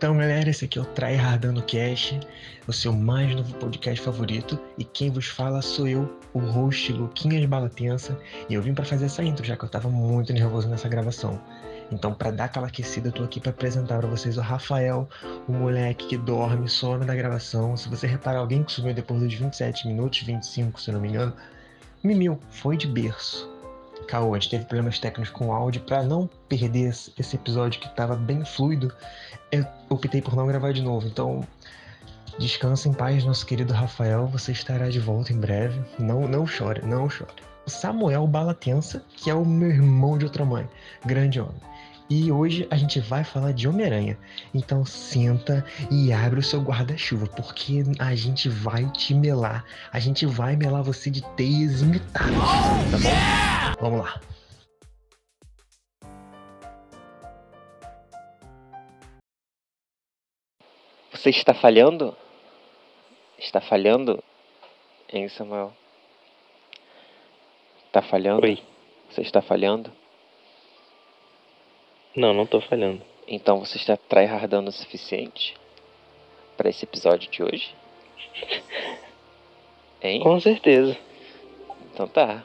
Então, galera, esse aqui é o Tryhardando Cash, o seu mais novo podcast favorito. E quem vos fala sou eu, o host Luquinhas Balatensa. E eu vim para fazer essa intro, já que eu tava muito nervoso nessa gravação. Então, para dar aquela aquecida, eu tô aqui para apresentar para vocês o Rafael, o moleque que dorme, some da gravação. Se você reparar alguém que sumiu depois dos 27 minutos, 25 se não me engano, Mimil, foi de berço. Caô, a gente teve problemas técnicos com o áudio. Para não perder esse episódio que estava bem fluido, eu optei por não gravar de novo. Então, descansa em paz, nosso querido Rafael. Você estará de volta em breve. Não, não chore, não chore. Samuel Balatensa, que é o meu irmão de outra mãe. Grande homem. E hoje a gente vai falar de Homem-Aranha. Então senta e abre o seu guarda-chuva, porque a gente vai te melar. A gente vai melar você de teias imitadas, tá bom? Vamos lá. Você está falhando? Está falhando? Hein, Samuel? Está falhando? Oi. Você está falhando? Não, não tô falhando. Então você está tryhardando o suficiente para esse episódio de hoje? Hein? Com certeza. Então tá.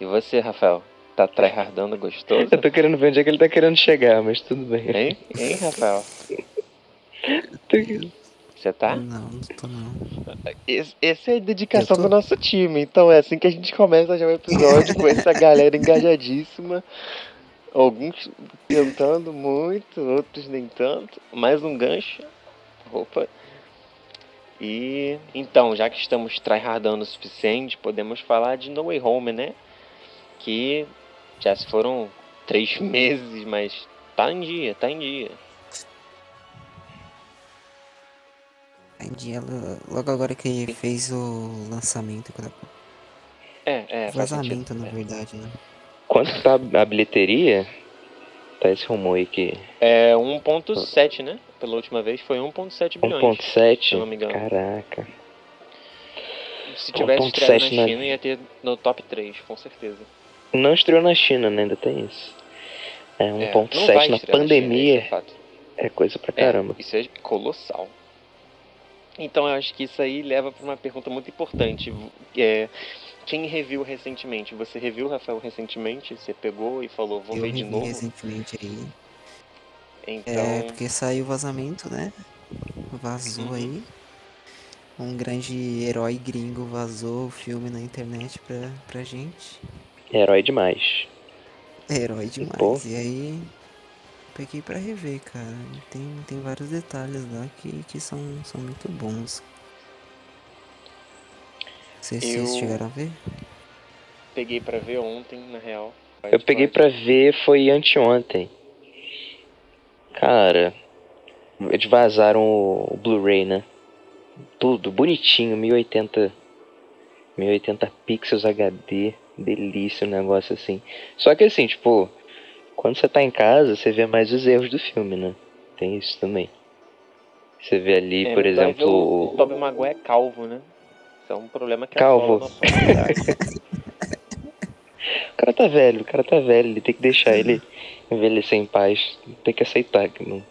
E você, Rafael? Tá tryhardando gostoso? Eu tô querendo ver onde é que ele tá querendo chegar, mas tudo bem. Hein? Hein, Rafael? Você tá? Não, não tô não. Esse, essa é a dedicação tô. do nosso time. Então é assim que a gente começa já o episódio com essa galera engajadíssima. Alguns tentando muito, outros nem tanto. Mais um gancho. Opa. E então, já que estamos tryhardando o suficiente, podemos falar de No Way Home, né? Que já se foram três meses, mas tá em dia, tá em dia. Em dia, lo- logo agora que fez o lançamento, É, é, faz vazamento sentido. na verdade, né? Quanto tá a bilheteria? Tá esse rumor aí que. É 1.7, né? Pela última vez foi 1.7 bilhões. se 1.7? eu não me engano. Caraca. Se tivesse 1.7 estreado na na- China, ia ter no top 3, com certeza. Não estreou na China, né? Ainda tem isso. É, É, não vai 1.7 na China, pandemia é é coisa pra É, caramba. isso é colossal. Então eu acho que isso aí leva para uma pergunta muito importante. É, quem reviu recentemente? Você reviu, Rafael, recentemente? Você pegou e falou, vou eu ver de revi novo? recentemente aí. Então, É, porque saiu o vazamento, né? Vazou Uhum. aí. Um grande herói gringo vazou o filme na internet pra, pra gente. Herói demais. Herói demais. Pô. E aí, peguei pra rever, cara. Tem, tem vários detalhes lá que, que são, são muito bons. Vocês Eu- vocês chegaram a ver? peguei para ver ontem, na real. Eu peguei pra ver foi anteontem. Cara, eles vazaram o Blu-ray, né? Tudo bonitinho, 1080 1080 pixels HD, delícia o negócio assim. Só que assim, tipo, quando você tá em casa, você vê mais os erros do filme, né? Tem isso também. Você vê ali, É, por exemplo, O, o o- Tobey Maguire é calvo, né? É um problema que Calvo. sociedade. O cara tá velho, o cara tá velho, ele tem que deixar ele envelhecer em paz, tem que aceitar que não,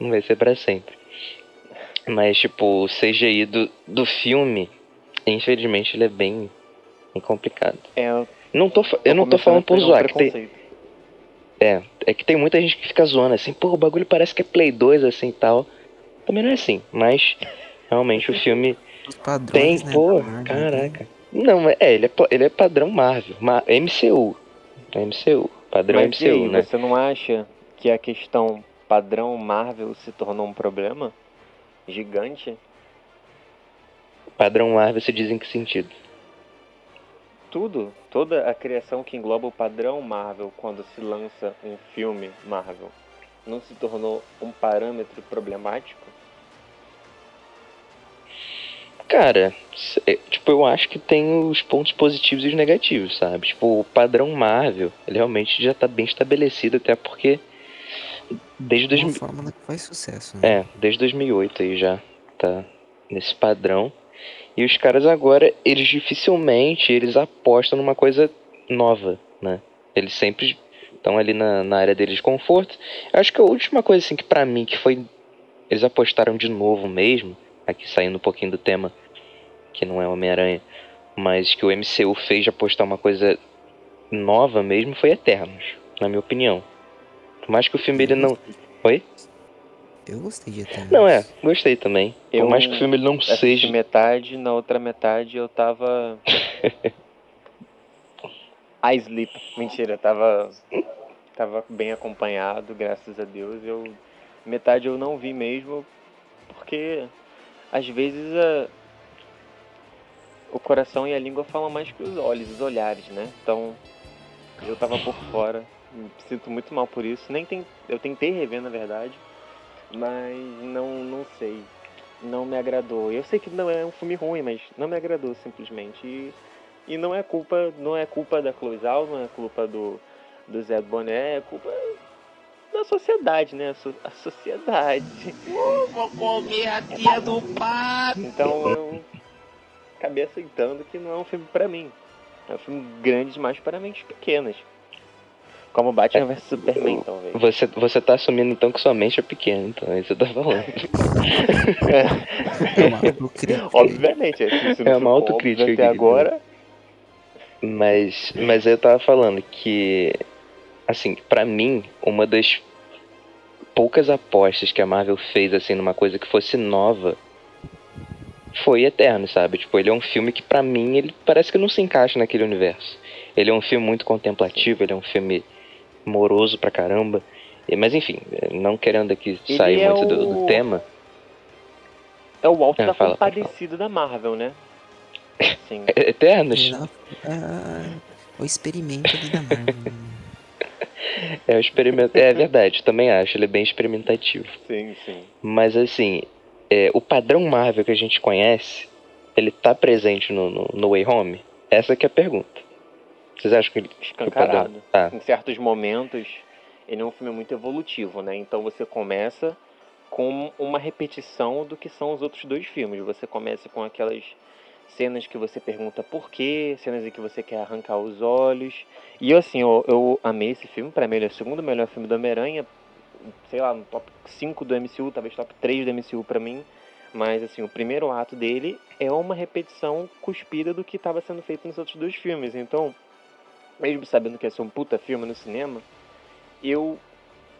não vai ser pra sempre. Mas, tipo, o CGI do, do filme, infelizmente, ele é bem, bem complicado. É, eu Não tô, eu não tô falando por pegar um zoar, que tem, é, é que tem muita gente que fica zoando assim, pô, o bagulho parece que é Play 2 assim e tal. Também não é assim, mas realmente o filme Os padrões, tem, né? pô, Marvel, caraca. Não, é, ele é, pa- ele é padrão Marvel, Ma- MCU. É MCU, padrão Mas MCU, aí, né? você não acha que a questão padrão Marvel se tornou um problema gigante? Padrão Marvel se diz em que sentido? Tudo, toda a criação que engloba o padrão Marvel quando se lança um filme Marvel, não se tornou um parâmetro problemático? Cara, é, tipo, eu acho que tem os pontos positivos e os negativos, sabe? Tipo, o padrão Marvel, ele realmente já tá bem estabelecido, até porque desde Uma 2000, fórmula que faz sucesso, né? é, desde 2008 aí já tá nesse padrão. E os caras agora, eles dificilmente eles apostam numa coisa nova, né? Eles sempre estão ali na, na área deles de conforto. Eu acho que a última coisa assim que pra mim que foi eles apostaram de novo mesmo, aqui saindo um pouquinho do tema, que não é Homem-Aranha, mas que o MCU fez de apostar uma coisa nova mesmo foi Eternos, na minha opinião. Por mais que o filme ele não. Oi? Eu gostei de Eternos. Não, é, gostei também. Por Eu mais que o filme ele não seja. metade, na outra metade eu tava. I sleep. Mentira, eu tava. Tava bem acompanhado, graças a Deus. Eu. Metade eu não vi mesmo, porque às vezes a... o coração e a língua falam mais que os olhos, os olhares, né? Então eu tava por fora. Me sinto muito mal por isso. Nem tem... Eu tentei rever na verdade, mas não, não sei não me agradou. Eu sei que não é um filme ruim, mas não me agradou simplesmente. E, e não é culpa, não é culpa da Chloe Zhao, não é culpa do, do Zé Boné, é culpa da sociedade, né? A, so- a sociedade. Vou comer a tia do pato. Então eu acabei aceitando que não é um filme pra mim. É um filme grande demais para mentes pequenas. Como Batman vs Superman, talvez. Você, você tá assumindo então que sua mente é pequena, então é isso que você tá falando. É uma autocrítica. Obviamente, é, É uma for autocrítica até agora. Mas, mas eu tava falando que, assim, pra mim, uma das poucas apostas que a Marvel fez, assim, numa coisa que fosse nova, foi Eterno, sabe? Tipo, ele é um filme que, pra mim, ele parece que não se encaixa naquele universo. Ele é um filme muito contemplativo, ele é um filme moroso pra caramba. Mas, enfim, não querendo aqui Ele sair é muito do, do o- tema. É o alto É, da fala, compadecido da Marvel, né? Sim. Eternos Não, é, o experimento ali da Marvel. é um experimento. É verdade, também acho, ele é bem experimentativo. Sim, sim. Mas assim, é, o padrão Marvel que a gente conhece, ele tá presente no, no, no Way Home? Essa que é a pergunta. Vocês acham que ele que o padrão Escancarado. tá? Em certos momentos, ele é um filme muito evolutivo, né? Então você começa com uma repetição do que são os outros dois filmes. Você começa com aquelas cenas que você pergunta por quê, cenas em que você quer arrancar os olhos. E eu, assim, eu, eu amei esse filme. Pra mim, ele é o segundo melhor filme do Homem-Aranha. Sei lá, no top 5 do MCU, talvez top 3 do MCU pra mim. Mas, assim, o primeiro ato dele é uma repetição cuspida do que estava sendo feito nos outros dois filmes. Então, mesmo sabendo que ia ser um puta filme no cinema, eu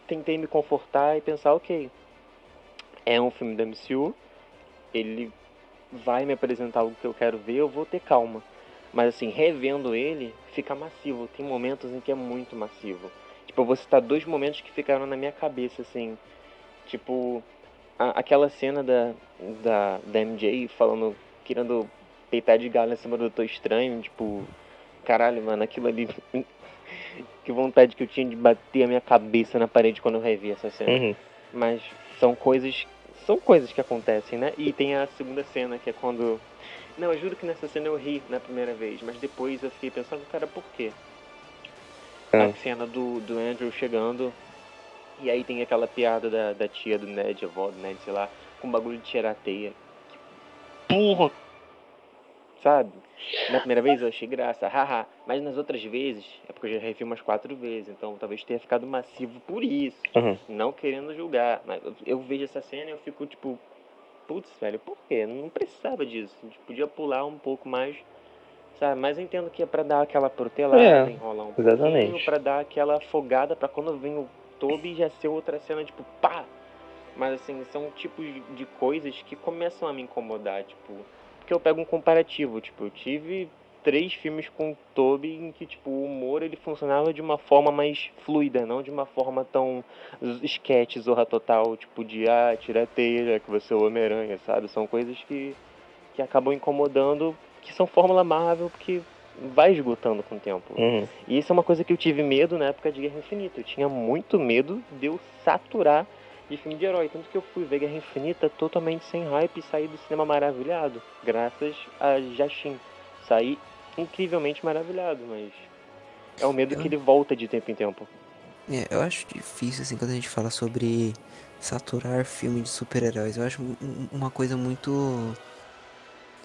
tentei me confortar e pensar, ok, é um filme da MCU, ele vai me apresentar algo que eu quero ver, eu vou ter calma. Mas assim, revendo ele, fica massivo. Tem momentos em que é muito massivo. Tipo, eu vou citar dois momentos que ficaram na minha cabeça, assim. Tipo, a- aquela cena da, da, da MJ falando, querendo peitar de galo em cima do Doutor Estranho, tipo, caralho, mano, aquilo ali. que vontade que eu tinha de bater a minha cabeça na parede quando eu revi essa cena. Uhum. Mas são coisas. São coisas que acontecem, né? E tem a segunda cena, que é quando. Não, eu juro que nessa cena eu ri na primeira vez, mas depois eu fiquei pensando, cara, por quê? Ah. A cena do, do Andrew chegando, e aí tem aquela piada da, da tia do Ned, a avó do Ned, sei lá, com bagulho de tirar a teia. Que Porra! Sabe? Na primeira vez eu achei graça, haha. Mas nas outras vezes, é porque eu já revi umas quatro vezes, então talvez tenha ficado massivo por isso. Uhum. Não querendo julgar, mas eu- vejo essa cena e eu fico tipo, putz, velho, por quê? Não precisava disso. A gente podia pular um pouco mais, sabe? Mas eu entendo que é pra dar aquela protelada, É, enrolar um exatamente. pouquinho, pra dar aquela afogada pra quando vem o Toby já ser outra cena, tipo, pá! Mas assim, são tipos de coisas que começam a me incomodar, tipo, porque eu pego um comparativo, tipo, eu tive três filmes com o Toby em que, tipo, o humor ele funcionava de uma forma mais fluida, não de uma forma tão sketch, zorra total, tipo, de, ah, tira a teia, já que você é o Homem-Aranha, sabe? São coisas que, que acabam incomodando, que são fórmula Marvel, porque vai esgotando com o tempo. Uhum. E isso é uma coisa que eu tive medo na época de Guerra Infinita. Eu tinha muito medo de eu saturar de filme de herói. Tanto que eu fui ver Guerra Infinita totalmente sem hype e saí do cinema maravilhado. Graças a Jashin. Saí incrivelmente maravilhado, mas. É o medo Eu- que ele volta de tempo em tempo. É, eu acho difícil, assim, quando a gente fala sobre saturar filme de super-heróis. Eu acho um- um- uma coisa muito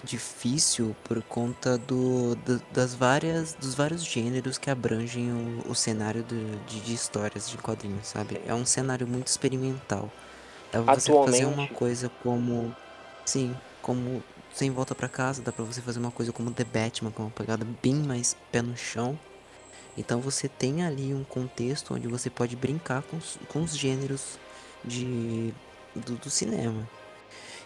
difícil por conta do, do- das várias, dos vários gêneros que abrangem o, o cenário do- de, de histórias de quadrinhos, sabe? É um cenário muito experimental. Dá pra você fazer uma Atualmente. coisa como. Sim, como Sem Volta pra Casa, dá pra você fazer uma coisa como The Batman, com uma pegada bem mais pé no chão. Então você tem ali um contexto onde você pode brincar com, os- com os gêneros de, do, do cinema.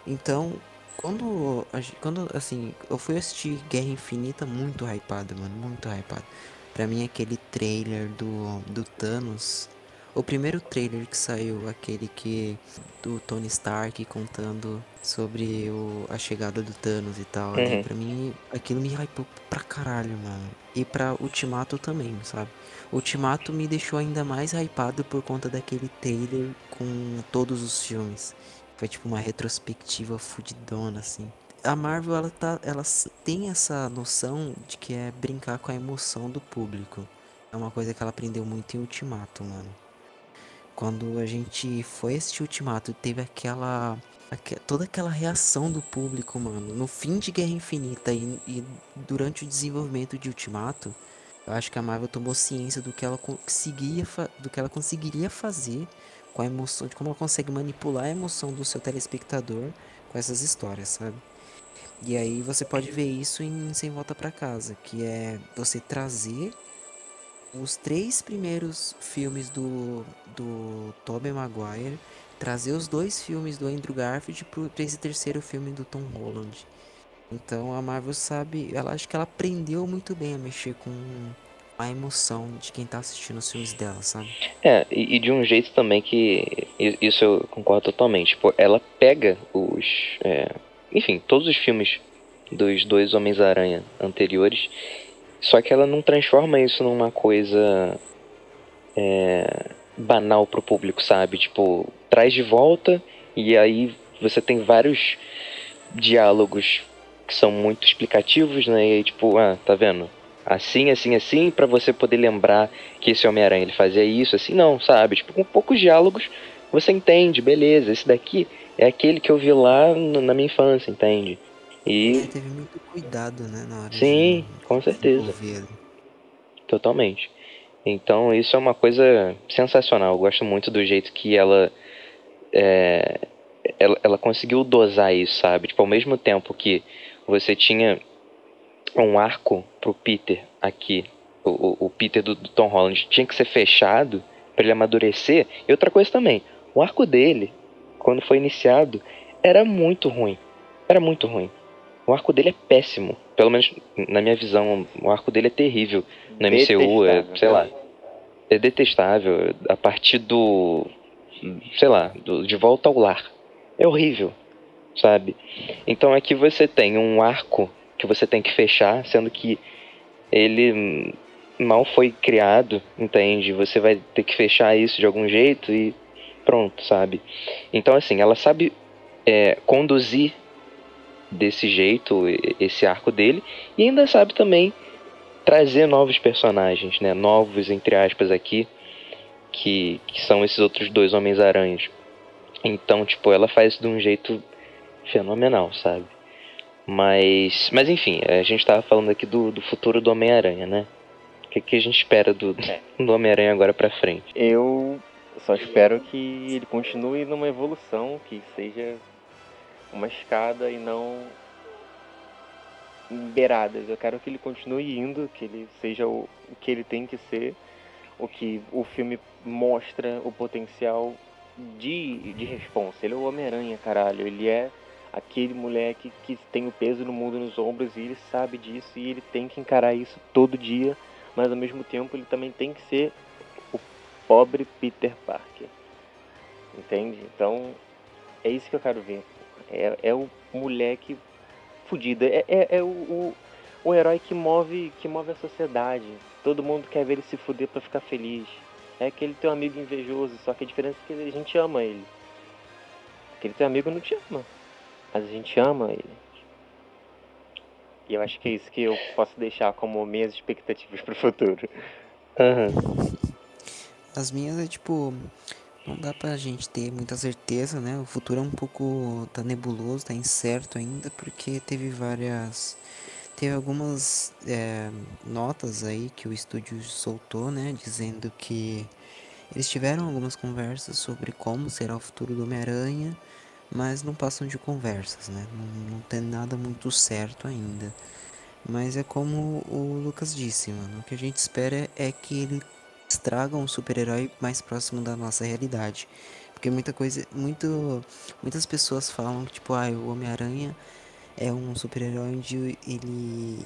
Então, quando, quando, assim, eu fui assistir Guerra Infinita muito hypado, mano, muito hypado. Pra mim, aquele trailer do, do Thanos, o primeiro trailer que saiu, aquele que, do Tony Stark contando sobre o, a chegada do Thanos e tal, ali, Uhum. pra mim, aquilo me hypou pra caralho, mano. E pra Ultimato também, sabe? Ultimato me deixou ainda mais hypado por conta daquele trailer com todos os filmes. Foi tipo uma retrospectiva fudidona, assim. A Marvel, ela, tá, ela tem essa noção de que é brincar com a emoção do público. É uma coisa que ela aprendeu muito em Ultimato, mano. Quando a gente foi assistir Ultimato, teve aquela. aque- toda aquela reação do público, mano. No fim de Guerra Infinita e, e durante o desenvolvimento de Ultimato, eu acho que a Marvel tomou ciência do que ela conseguia, do que ela conseguiria fazer com a emoção, de como ela consegue manipular a emoção do seu telespectador com essas histórias, sabe? E aí você pode ver isso em Sem Volta pra Casa, que é você trazer os três primeiros filmes do, do Tobey Maguire, trazer os dois filmes do Andrew Garfield pro pra esse terceiro filme do Tom Holland. Então a Marvel sabe, ela acho que ela aprendeu muito bem a mexer com a emoção de quem tá assistindo os filmes dela, sabe? É, e, e de um jeito também que. Isso eu concordo totalmente. Tipo, ela pega os. é, enfim, todos os filmes dos dois Homens-Aranha anteriores. Só que ela não transforma isso numa coisa. é, banal pro público, sabe? Tipo, traz de volta e aí você tem vários diálogos que são muito explicativos, né? E aí, tipo, ah, tá vendo? Assim, assim, assim, pra você poder lembrar que esse Homem-Aranha ele fazia isso, assim, não, sabe? Tipo, com poucos diálogos você entende, beleza, esse daqui é aquele que eu vi lá no- na minha infância, entende? Ele E teve muito cuidado, né, na hora sim, de com certeza, totalmente. Então isso é uma coisa sensacional. Eu gosto muito do jeito que ela é, ela, ela conseguiu dosar isso, sabe? Tipo, ao mesmo tempo que você tinha um arco pro Peter aqui, o, o- Peter do, do Tom Holland tinha que ser fechado para ele amadurecer. E outra coisa também, o arco dele, quando foi iniciado, era muito ruim. Era muito ruim. O arco dele é péssimo. Pelo menos na minha visão, o arco dele é terrível. No MCU, é, sei lá, né? é detestável. A partir do. sei lá, do, de volta ao lar. É horrível, sabe? Então aqui você tem um arco que você tem que fechar, sendo que ele mal foi criado, entende? Você vai ter que fechar isso de algum jeito e pronto, sabe? Então assim, ela sabe é, conduzir desse jeito esse arco dele e ainda sabe também trazer novos personagens, né? Novos entre aspas aqui, que, que são esses outros dois Homens-Aranhas. Então, tipo, ela faz de um jeito fenomenal, sabe? Mas, mas enfim, a gente tava falando aqui do, do futuro do Homem-Aranha, né? O que, que a gente espera do, É. do Homem-Aranha agora pra frente? Eu só espero que ele continue numa evolução, que seja uma escada e não beiradas. Eu quero que ele continue indo, que ele seja o, o que ele tem que ser, o que o filme mostra o potencial de, de responsa. Ele é o Homem-Aranha, caralho. Ele é aquele moleque que tem o peso do mundo nos ombros e ele sabe disso e ele tem que encarar isso todo dia, mas ao mesmo tempo ele também tem que ser o pobre Peter Parker. Entende? Então é isso que eu quero ver. É, é o moleque fudido. É, é, é o, o, o herói que move, que move a sociedade. Todo mundo quer ver ele se fuder pra ficar feliz. É aquele teu amigo invejoso, só que a diferença é que a gente ama ele. Aquele teu amigo não te ama, mas a gente ama ele. E eu acho que é isso que eu posso deixar como minhas expectativas pro futuro. Aham. As minhas é tipo. Não dá pra gente ter muita certeza, né? O futuro é um pouco. tá nebuloso, tá incerto ainda, porque teve várias. Teve algumas é, notas aí que o estúdio soltou, né? Dizendo que Eles tiveram algumas conversas sobre como será o futuro do Homem-Aranha, mas não passam de conversas, né? Não, não tem nada muito certo ainda. Mas é como o Lucas disse, mano. O que a gente espera é que ele traga um super-herói mais próximo da nossa realidade. Porque muita coisa. Muito, muitas pessoas falam que, tipo, ah, o Homem-Aranha é um super-herói onde ele.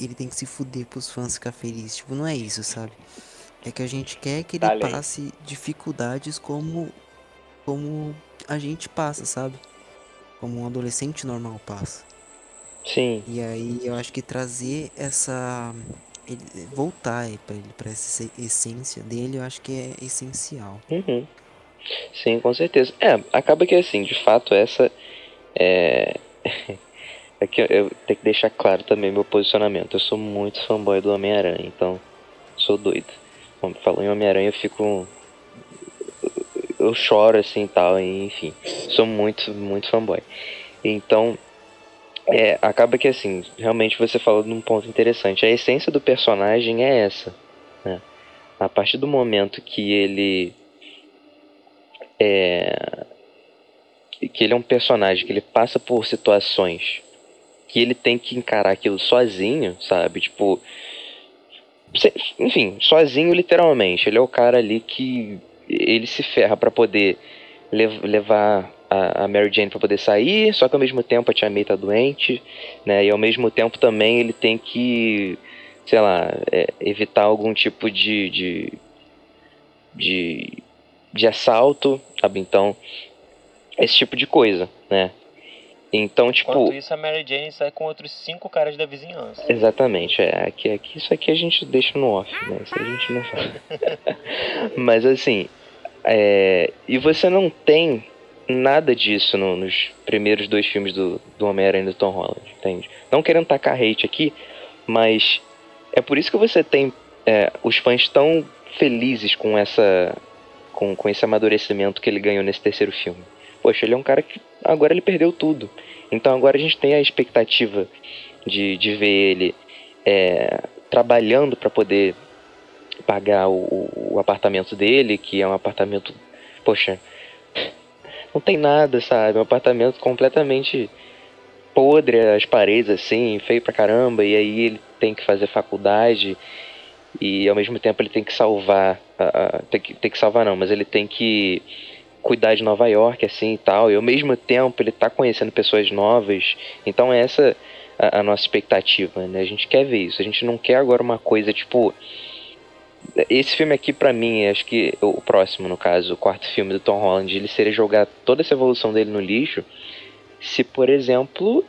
Ele tem que se fuder pros fãs ficar felizes. Tipo, não é isso, sabe? É que a gente quer que ele Tá passe dificuldades como. Como a gente passa, sabe? Como um adolescente normal passa. Sim, E aí eu acho que trazer essa. Ele, voltar aí pra ele, pra essa essência dele, eu acho que é essencial. Uhum. Sim, com certeza. É, acaba que assim, de fato, essa é. É que eu- eu tenho que deixar claro também meu posicionamento. Eu sou muito fanboy do Homem-Aranha, então sou doido. Quando falou em Homem-Aranha, eu fico. Eu choro assim tal, e, enfim. Sou muito, muito fanboy. Então, é, acaba que assim, realmente você falou de um ponto interessante. A essência do personagem é essa. Né? A partir do momento que ele é que ele é um personagem que ele passa por situações que ele tem que encarar aquilo sozinho, sabe? Tipo, enfim, sozinho literalmente. Ele é o cara ali que ele se ferra pra poder lev- levar a, a Mary Jane pra poder sair, só que ao mesmo tempo a Tia May tá doente, né? E ao mesmo tempo também ele tem que, sei lá, é, evitar algum tipo de, de de, de assalto, sabe? Então, esse tipo de coisa, né? Então, tipo, Enquanto isso, a Mary Jane sai com outros cinco caras da vizinhança. exatamente, é, aqui, aqui, isso aqui a gente deixa no off, né? Isso a gente não fala. Mas assim, é, e você não tem nada disso no- nos primeiros dois filmes do, do Homem-Aranha do Tom Holland, entende? Não querendo tacar hate aqui, mas é por isso que você tem é, os fãs tão felizes com essa com, com esse amadurecimento que ele ganhou nesse terceiro filme. Poxa, ele é um cara que agora ele perdeu tudo. Então agora a gente tem a expectativa de, de ver ele é, trabalhando para poder pagar o, o apartamento dele, que é um apartamento, poxa, não tem nada, sabe? É um apartamento completamente podre, as paredes assim, feio pra caramba, e aí ele tem que fazer faculdade e ao mesmo tempo ele tem que salvar, a- tem, que, tem que salvar não, mas ele tem que cuidar de Nova York assim e tal, e ao mesmo tempo ele tá conhecendo pessoas novas, então essa a, a nossa expectativa, né? A gente quer ver isso, a gente não quer agora uma coisa tipo esse filme aqui pra mim, acho que o próximo no caso, o quarto filme do Tom Holland, ele seria jogar toda essa evolução dele no lixo, se por exemplo,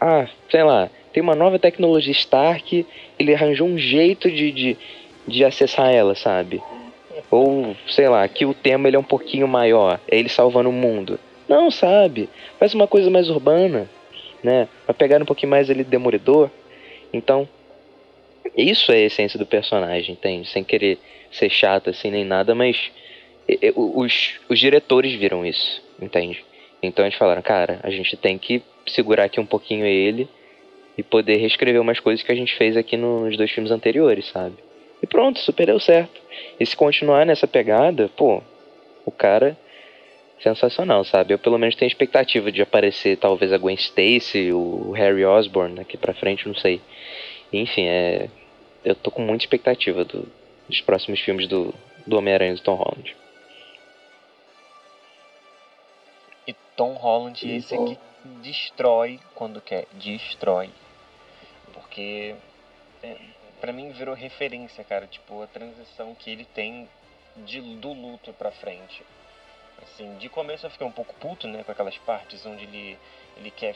ah, sei lá, tem uma nova tecnologia Stark, ele arranjou um jeito de, de, de acessar ela, sabe? Ou, sei lá, que o tema ele é um pouquinho maior, é ele salvando o mundo. Não, sabe? Faz uma coisa mais urbana, né? Vai pegar um pouquinho mais ele de Demolidor. Então, isso é a essência do personagem, entende? Sem querer ser chato assim nem nada, mas os, os diretores viram isso, entende? Então eles falaram, cara, a gente tem que segurar aqui um pouquinho ele e poder reescrever umas coisas que a gente fez aqui nos dois filmes anteriores, sabe? E pronto, super deu certo. E se continuar nessa pegada, pô, o cara sensacional, sabe? Eu pelo menos tenho expectativa de aparecer talvez a Gwen Stacy, o Harry Osborn daqui pra frente, não sei. Enfim, é eu tô com muita expectativa do- dos próximos filmes do, do Homem-Aranha do Tom Holland. E Tom Holland, esse aqui destrói quando quer. Destrói. Porque é, pra mim virou referência, cara. Tipo, a transição que ele tem de, do luto pra frente. Assim, de começo eu fiquei um pouco puto, né? Com aquelas partes onde ele, ele quer.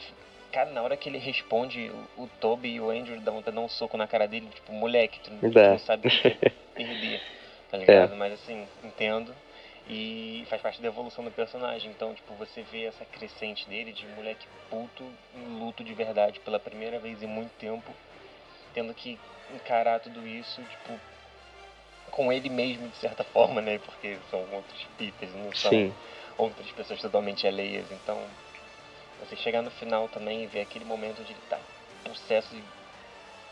Cara, na hora que ele responde, o, o Toby e o Andrew dão, dão um soco na cara dele, tipo, moleque, tu, tu não sabe é perder, tá ligado? Mas assim, entendo. E faz parte da evolução do personagem. Então, tipo, você vê essa crescente dele de moleque puto em luto de verdade pela primeira vez em muito tempo, tendo que encarar tudo isso, tipo, com ele mesmo de certa forma, né? Porque são outros Peters, não são Sim, outras pessoas totalmente alheias. Então, você chegar no final também e ver aquele momento onde ele tá possesso e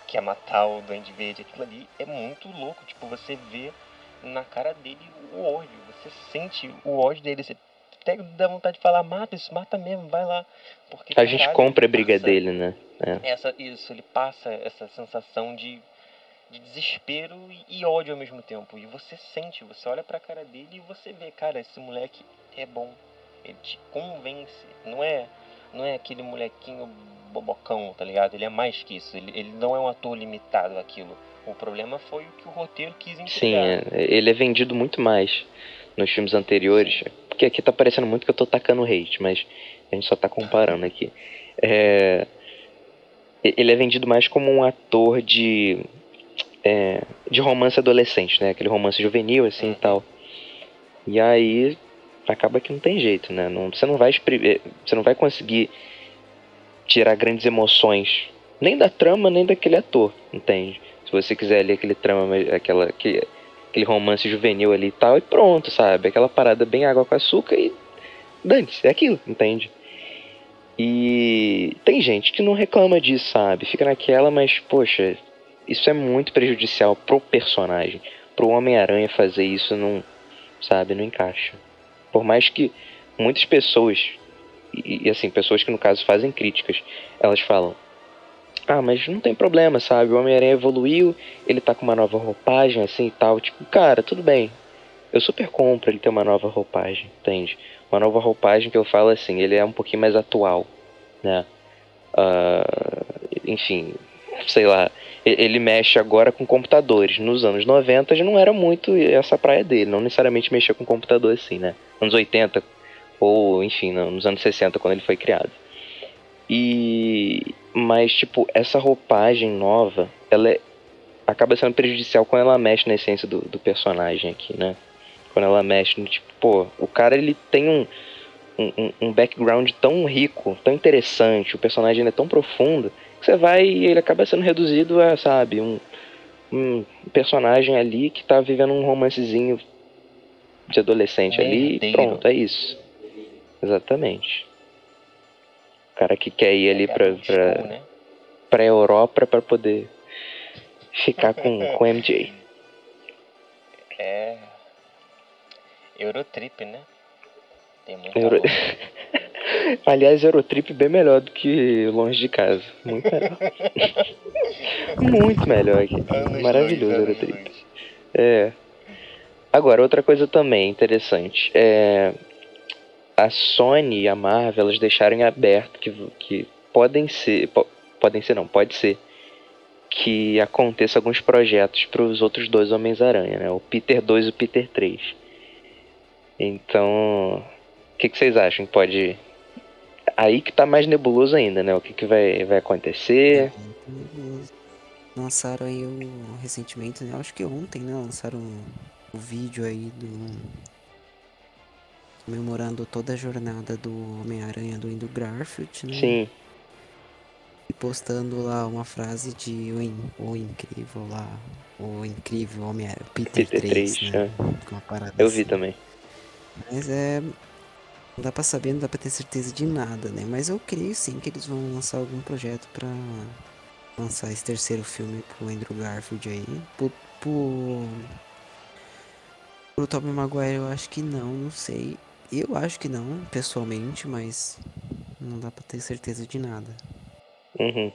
quer matar o Duende Verde, aquilo ali é muito louco. Tipo, você vê na cara dele o ódio. Você sente o ódio dele. Você até dá vontade de falar, mata isso, mata mesmo, vai lá. Porque, A gente compra a briga passa dele, né? É. Essa, isso, ele passa essa sensação de, de desespero e, e ódio ao mesmo tempo. E você sente, você olha pra cara dele e você vê, cara, esse moleque é bom. Ele te convence. Não é, não é aquele molequinho bobocão, tá ligado? Ele é mais que isso. Ele, ele não é um ator limitado àquilo. O problema foi o que o roteiro quis entregar. Sim, ele é vendido muito mais nos filmes anteriores. Porque aqui tá parecendo muito que eu tô tacando hate, mas a gente só tá comparando aqui. É, ele é vendido mais como um ator de é, de romance adolescente, né? Aquele romance juvenil assim e tal. E aí acaba que não tem jeito, né? Não, você não vai expri- você não vai conseguir tirar grandes emoções nem da trama nem daquele ator, entende? Se você quiser ler aquele trama, aquela aquele, aquele romance juvenil ali e tal, e pronto, sabe? Aquela parada bem água com açúcar e dane-se, é aquilo, entende? E tem gente que não reclama disso, sabe? Fica naquela, mas, poxa, isso é muito prejudicial pro personagem. Pro Homem-Aranha fazer isso não, sabe, não encaixa. Por mais que muitas pessoas, e, e, assim, pessoas que no caso fazem críticas, elas falam: Ah, mas não tem problema, sabe? O Homem-Aranha evoluiu, ele tá com uma nova roupagem, assim e tal. Tipo, cara, tudo bem. Eu super compro ele ter uma nova roupagem, entende? Uma nova roupagem que eu falo assim, ele é um pouquinho mais atual, né? Ah, enfim, sei lá, ele mexe agora com computadores. Nos anos 90 já não era muito essa praia dele, não necessariamente mexer com computador assim, né? Anos 80 ou enfim, no- nos anos 60 quando ele foi criado. E mas tipo, essa roupagem nova, ela é- acaba sendo prejudicial quando ela mexe na essência do, do personagem aqui, né? Quando ela mexe no tipo, pô, o cara ele tem um um, um- background tão rico, tão interessante, o personagem é tão profundo, você vai e ele acaba sendo reduzido a, sabe, um, um personagem ali que tá vivendo um romancezinho de adolescente ali e Merdeiro. pronto, é isso. Exatamente. O cara que quer ir ali pra, pra, né? pra Europa pra poder ficar com, com MJ. É. Eurotrip, né? Tem muita Euro-. Aliás, Eurotrip bem melhor do que longe de casa. Muito melhor. Muito melhor aqui. Maravilhoso Eurotrip. É. Agora, outra coisa também interessante. É. A Sony e a Marvel, elas deixaram em aberto que, que podem ser. po- podem ser, não, pode ser. Que aconteça alguns projetos para os outros dois Homens-Aranha, né? O Peter 2 e o Peter 3. Então. O que, que vocês acham? Pode. Aí que tá mais nebuloso ainda, né? O que, que vai, vai acontecer? Eles Lançaram aí o, recentemente, né? Acho que ontem, né? Lançaram o vídeo aí do. Comemorando toda a jornada do Homem-Aranha do Andrew Garfield, né? Sim, E postando lá uma frase de o, o incrível lá. O incrível Homem-Aranha. Peter, Peter 3, 3, né? Parada eu vi assim. também. Mas é. Não dá pra saber, não dá pra ter certeza de nada, né? Mas eu creio sim que eles vão lançar algum projeto pra lançar esse terceiro filme pro Andrew Garfield aí. Pro. Pro, pro Tobey Maguire eu acho que não, não sei. Eu acho que não, pessoalmente, mas não dá pra ter certeza de nada. Uhum.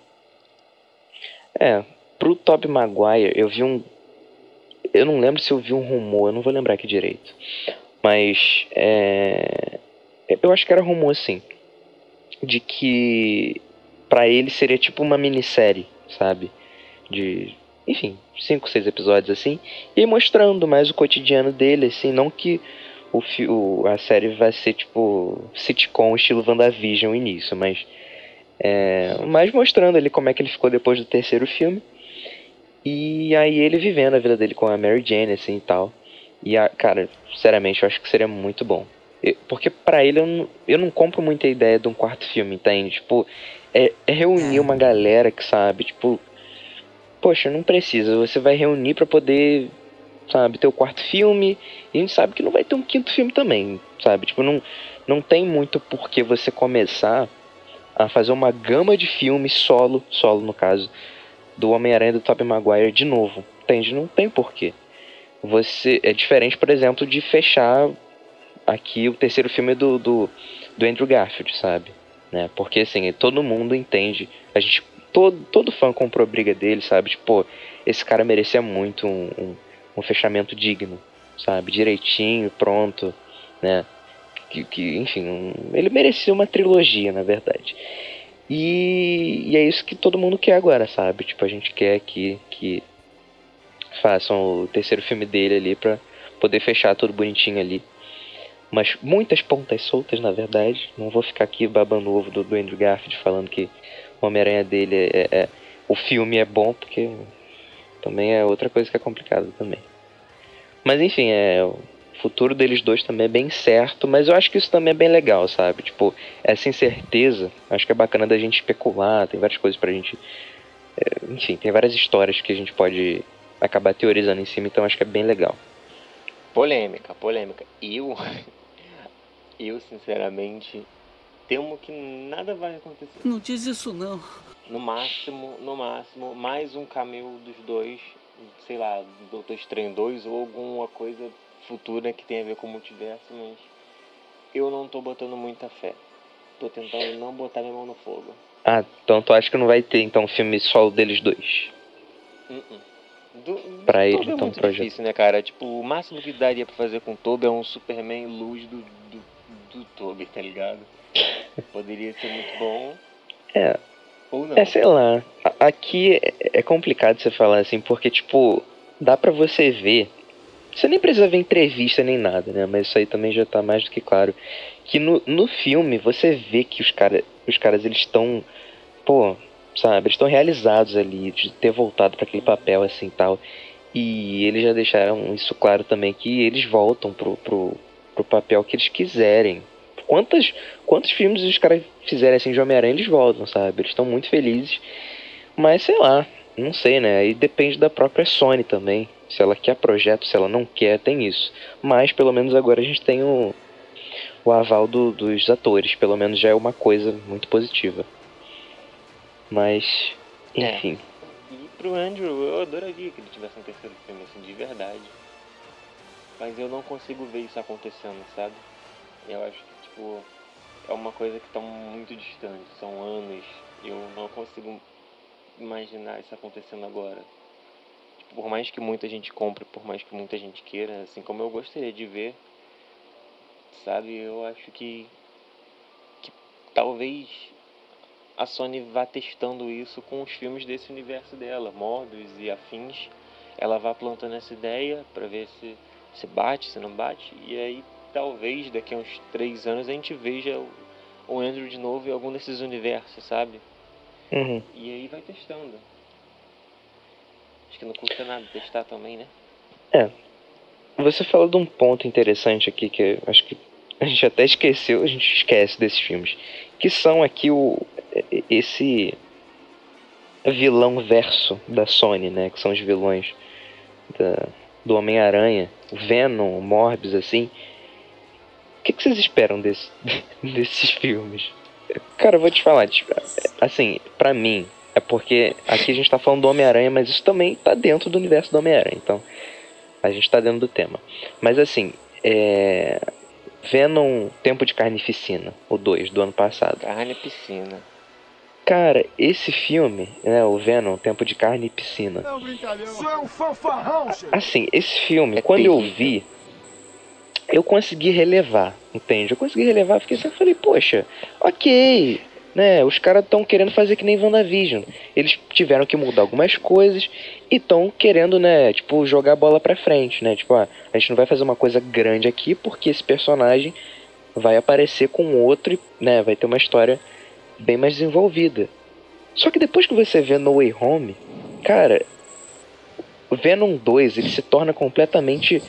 É, pro Tobey Maguire, eu vi um. Eu não lembro se eu vi um rumor, eu não vou lembrar aqui direito. Mas é. Eu acho que era rumor sim. De que pra ele seria tipo uma minissérie, sabe? De. Enfim, cinco, seis episódios assim. E mostrando mais o cotidiano dele, assim, não que o, o- a série vai ser tipo sitcom estilo WandaVision início, mas é, mas mostrando ali como é que ele ficou depois do terceiro filme. E aí ele vivendo a vida dele com a Mary Jane, assim e tal. E, a, cara, sinceramente, eu acho que seria muito bom. E- Porque pra ele eu não, eu não compro muita ideia de um quarto filme, entende? Tipo, é, é reunir É. uma galera que sabe, tipo. Poxa, não precisa. Você vai reunir pra poder, sabe, ter o quarto filme. E a gente sabe que não vai ter um quinto filme também, sabe? Tipo, não, não tem muito por que você começar a fazer uma gama de filmes solo, solo no caso, do Homem-Aranha do Tobey Maguire de novo. Entende? Não tem porquê. você é diferente, por exemplo, de fechar aqui o terceiro filme do, do, do Andrew Garfield, sabe? Né? Porque assim, todo mundo entende, a gente todo, todo fã comprou a briga dele, sabe? Tipo, esse cara merecia muito um, um, um fechamento digno, sabe? Direitinho, pronto, né? Que, que enfim, um, ele merecia uma trilogia, na verdade. E, e, é isso que todo mundo quer agora, sabe? Tipo, a gente quer que, que façam o terceiro filme dele ali pra poder fechar tudo bonitinho ali. Mas muitas pontas soltas, na verdade. Não vou ficar aqui babando o ovo do, do Andrew Garfield falando que o Homem-Aranha dele é, é, é, O filme é bom, porque também é outra coisa que é complicada também. Mas enfim, é. O futuro deles dois também é bem certo, mas eu acho que isso também é bem legal, sabe? Tipo, essa incerteza, acho que é bacana da gente especular, tem várias coisas pra gente. É, enfim, tem várias histórias que a gente pode acabar teorizando em cima, então acho que é bem legal. Polêmica, polêmica. Eu, eu sinceramente, temo que nada vai acontecer. Não diz isso não. No máximo, no máximo, mais um cameo dos dois, sei lá, Doutor Estranho 2 ou alguma coisa futura que tenha a ver com o multiverso, mas eu não tô botando muita fé. Tô tentando não botar minha mão no fogo. Ah, então tu acha que não vai ter então filme solo deles dois? Uh -uh. Do, pra ele, é então, muito projeto. difícil, né, cara? Tipo, o máximo que daria pra fazer com o Toby é um Superman luz do, do, Toby, tá ligado? Poderia ser muito bom. É. Ou não. É, sei lá. Aqui é- é complicado você falar assim, porque, tipo, dá pra você ver. Você nem precisa ver entrevista nem nada, né? Mas isso aí também já tá mais do que claro. Que no, no filme você vê que os, cara, os caras eles estão. Pô, sabe? Eles estão realizados ali de ter voltado para aquele papel assim tal. E eles já deixaram isso claro também que eles voltam pro, pro, pro papel que eles quiserem. Quantas, quantos filmes os caras fizerem assim de Homem-Aranha, eles voltam, sabe? Eles estão muito felizes. Mas sei lá, não sei, né? Aí depende da própria Sony também. Se ela quer projeto, se ela não quer, tem isso. Mas pelo menos agora a gente tem o, o aval do- dos atores. Pelo menos já é uma coisa muito positiva. Mas, É. enfim. E pro Andrew, eu adoraria que ele tivesse um terceiro filme, assim, de verdade. Mas eu não consigo ver isso acontecendo, sabe? Eu acho que, tipo, é uma coisa que tá muito distante, são anos. Eu não consigo imaginar isso acontecendo agora. Tipo, por mais que muita gente compre, por mais que muita gente queira, assim como eu gostaria de ver, sabe? Eu acho que, que talvez a Sony vá testando isso com os filmes desse universo dela, Morbius e afins. Ela vá plantando essa ideia pra ver se se bate, se não bate. E aí talvez daqui a uns três anos a gente veja o, o Andrew de novo em algum desses universos, sabe? Uhum. E aí vai testando. Acho que não custa nada testar também, né? Você falou de um ponto interessante aqui que acho que a gente até esqueceu, a gente esquece desses filmes. Que são aqui o esse vilão verso da Sony, né? Que são os vilões da, do Homem-Aranha, Venom, Morbius, assim. O que, que vocês esperam desse, desses filmes? Cara, eu vou te falar, tipo, assim, pra mim, é porque aqui a gente tá falando do Homem-Aranha, mas isso também tá dentro do universo do Homem-Aranha, então a gente tá dentro do tema. Mas assim, é. Venom Tempo de Carnificina, o 2, do ano passado. Carne piscina. Cara, esse filme, né, o Venom Tempo de Carne e Piscina. Isso é um fanfarrão. Assim, esse filme, É quando eu terrível. vi, eu consegui relevar, entende? Eu consegui relevar, porque assim, eu falei, poxa, ok, né? Os caras estão querendo fazer que nem WandaVision. Eles tiveram que mudar algumas coisas e estão querendo, né, tipo, jogar a bola pra frente, né? Tipo, ah, a gente não vai fazer uma coisa grande aqui porque esse personagem vai aparecer com outro, e, né? Vai ter uma história bem mais desenvolvida. Só que depois que você vê No Way Home, cara, o Venom 2 ele se torna completamente.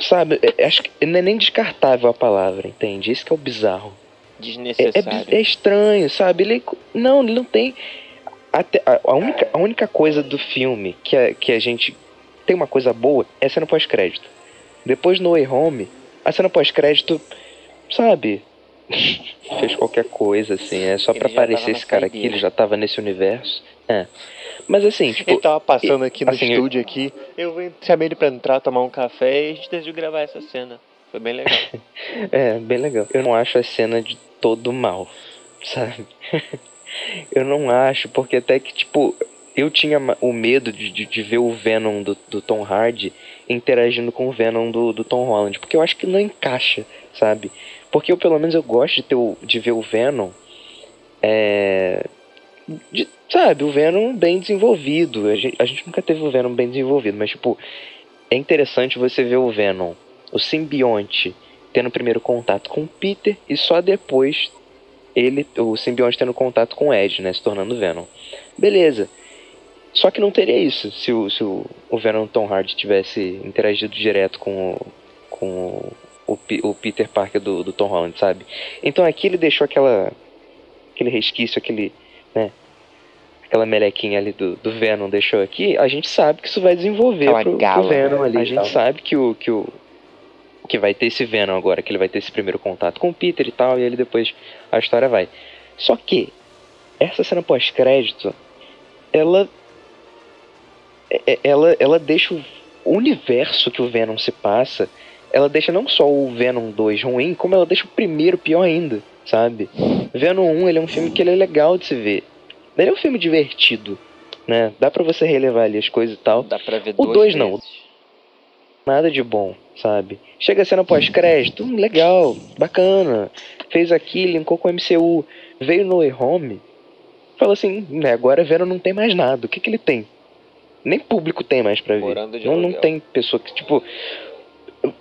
Sabe, é- acho que não é nem descartável a palavra, entende? Isso que é o bizarro. É, é, Desnecessário. bi- é estranho, sabe? Ele, não, ele não tem. Até, a, a única, a única coisa do filme que a, que a gente tem uma coisa boa é a cena pós-crédito. Depois no Way Home, a cena pós-crédito, sabe? Fez qualquer coisa, assim. É só tava aparecer esse cara aqui, ele já tava nesse universo. Mas assim, tipo, Ele tava passando aqui no assim, eu- estúdio aqui. Eu chamei ele pra entrar, tomar um café e a gente decidiu gravar essa cena. Foi bem legal. É, bem legal. Eu não acho a cena de todo mal, sabe? eu não acho, porque até que, tipo, eu tinha o medo de, de, de ver o Venom do, do Tom Hardy interagindo com o Venom do, do Tom Holland, porque eu acho que não encaixa, sabe? Porque eu, pelo menos, eu gosto de, ter o, de ver o Venom, é... de- sabe, o Venom bem desenvolvido. A gente, a gente nunca teve o Venom bem desenvolvido, mas, tipo, é interessante você ver o Venom, o simbionte, tendo primeiro contato com o Peter e só depois ele, o simbionte tendo contato com o Ed, né, se tornando Venom. Beleza. Só que não teria isso se o, se o Venom Tom Hardy tivesse interagido direto com o, com o, o, Pe- o Peter Parker do, do Tom Holland, sabe? Então aqui ele deixou aquela aquele resquício, aquele, né, aquela melequinha ali do, do Venom deixou aqui, a gente sabe que isso vai desenvolver pro, pro gala, Venom né, ali. A gente tal. sabe que o, que o que vai ter esse Venom agora, que ele vai ter esse primeiro contato com o Peter e tal, e ele depois a história vai. Só que essa cena pós-crédito, ela é- é- ela ela deixa o universo que o Venom se passa, ela deixa não só o Venom 2 ruim, como ela deixa o primeiro pior ainda, sabe? Venom 1, ele é um filme que ele é legal de se ver. Ele é um filme divertido, né? Dá pra você relevar ali as coisas e tal. Dá pra ver O duas dois não. vezes. Nada de bom, sabe? Chega a cena pós-crédito, hum, legal, bacana. Fez aqui, linkou com o MCU. Veio no Way Home, falou assim, né, agora Venom não tem mais nada. O que que ele tem? Nem público tem mais pra ver. Não, não tem pessoa que, tipo...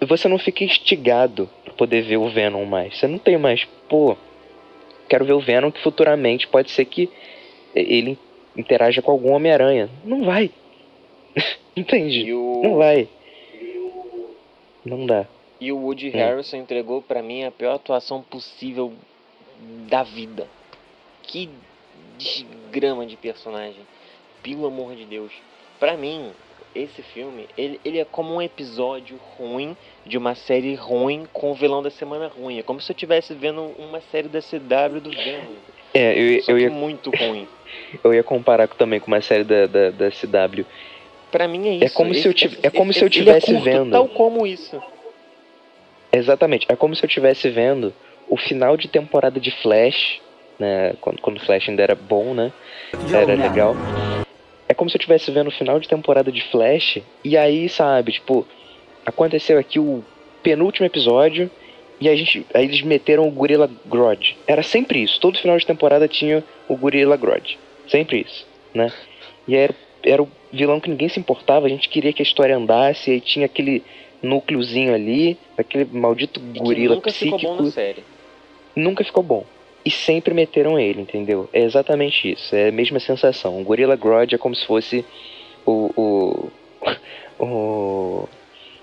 Você não fica instigado pra poder ver o Venom mais. Você não tem mais, pô... Quero ver o Venom que futuramente pode ser que ele interaja com algum Homem-Aranha. Não vai. Entende? O, Não vai. Não dá. e o Woody É. Harrison entregou pra mim a pior atuação possível da vida. Que desgrama de personagem. Pelo amor de Deus. Pra mim, esse filme, ele, ele é como um episódio ruim de uma série ruim com o vilão da semana ruim. É como se eu estivesse vendo uma série da CW do Venom. É, eu, Só eu, que ia, muito ruim. eu ia comparar também com uma série da, da, da CW. Pra mim é isso. É como se eu Esse- tive- é como se eu ele é tivesse curto, vendo. Tal como isso. Exatamente. É como se eu estivesse vendo o final de temporada de Flash, né? Quando, quando Flash ainda era bom, né? Era legal. É como se eu estivesse vendo o final de temporada de Flash, e aí, sabe, tipo, aconteceu aqui o penúltimo episódio, e a gente, aí eles meteram o Gorilla Grodd. Era sempre isso. Todo final de temporada tinha o Gorilla Grodd. Sempre isso, né? E era, era o vilão que ninguém se importava, a gente queria que a história andasse, e aí tinha aquele núcleozinho ali, aquele maldito E que gorila nunca psíquico ficou bom na série. nunca ficou bom. E sempre meteram ele, entendeu? É exatamente isso. É a mesma sensação. O Gorilla Grodd é como se fosse o. o. o,